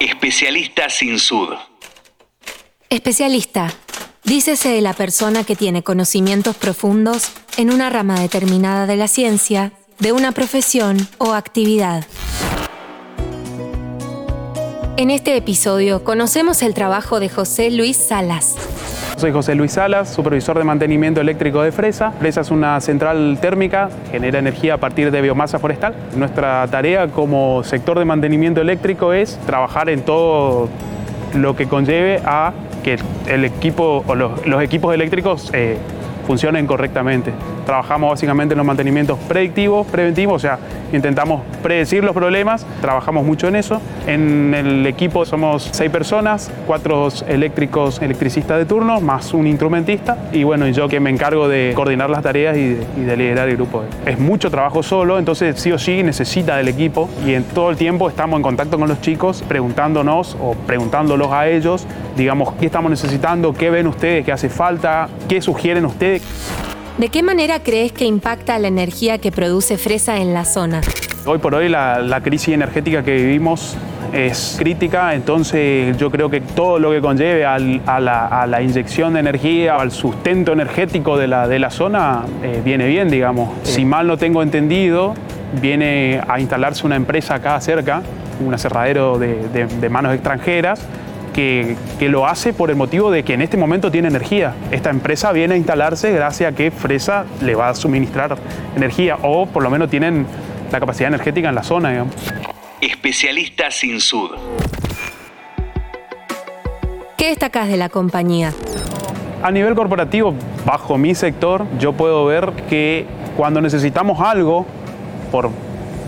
Especialista sin sud. Especialista. Dícese de la persona que tiene conocimientos profundos en una rama determinada de la ciencia, de una profesión o actividad. En este episodio conocemos el trabajo de José Luis Salas. Soy José Luis Salas, supervisor de mantenimiento eléctrico de Fresa. Fresa es una central térmica, genera energía a partir de biomasa forestal. Nuestra tarea como sector de mantenimiento eléctrico es trabajar en todo lo que conlleve a que el equipo o los, equipos eléctricos eh, funcionen correctamente. Trabajamos básicamente en los mantenimientos predictivos, preventivos, o sea, intentamos predecir los problemas, trabajamos mucho en eso. En el equipo somos seis personas, cuatro eléctricos, electricistas de turno, más un instrumentista, y bueno, yo que me encargo de coordinar las tareas y de, liderar el grupo. Es mucho trabajo solo, entonces sí o sí necesita del equipo y en todo el tiempo estamos en contacto con los chicos, preguntándonos o preguntándolos a ellos, digamos, qué estamos necesitando, qué ven ustedes, qué hace falta, qué sugieren ustedes. ¿De qué manera crees que impacta la energía que produce Fresa en la zona? Hoy por hoy la, crisis energética que vivimos es crítica, entonces yo creo que todo lo que conlleve a, la, inyección de energía, al sustento energético de la, de la zona, eh, viene bien, digamos. Si mal no tengo entendido, viene a instalarse una empresa acá cerca, un aserradero de manos extranjeras, que, lo hace por el motivo de que en este momento tiene energía. Esta empresa viene a instalarse gracias a que Fresa le va a suministrar energía o por lo menos tienen la capacidad energética en la zona. Digamos. Especialista sin sud. ¿Qué destacas de la compañía? A nivel corporativo, bajo mi sector, yo puedo ver que cuando necesitamos algo, por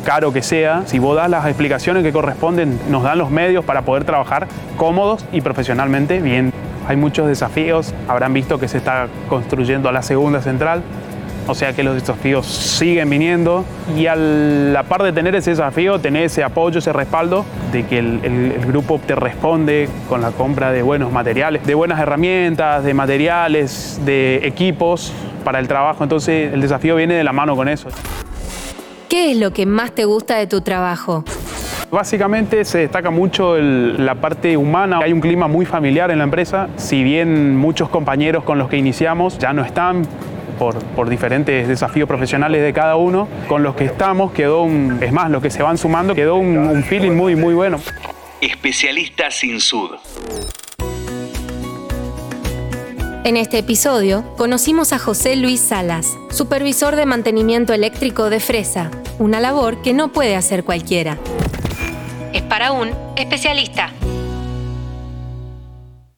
caro que sea, si vos das las explicaciones que corresponden, nos dan los medios para poder trabajar cómodos y profesionalmente bien. Hay muchos desafíos, habrán visto que se está construyendo la segunda central, o sea que los desafíos siguen viniendo y a la par de tener ese desafío, tener ese apoyo, ese respaldo de que el, el, grupo te responde con la compra de buenos materiales, de buenas herramientas, de materiales, de equipos para el trabajo. Entonces el desafío viene de la mano con eso. ¿Qué es lo que más te gusta de tu trabajo? Básicamente se destaca mucho la parte humana. Hay un clima muy familiar en la empresa. Si bien muchos compañeros con los que iniciamos ya no están por, diferentes desafíos profesionales de cada uno, con los que estamos quedó un, es más, los que se van sumando, quedó un, un feeling muy, muy bueno. Especialista sin sud. En este episodio conocimos a José Luis Salas, supervisor de mantenimiento eléctrico de Fresa, una labor que no puede hacer cualquiera. Es para un especialista.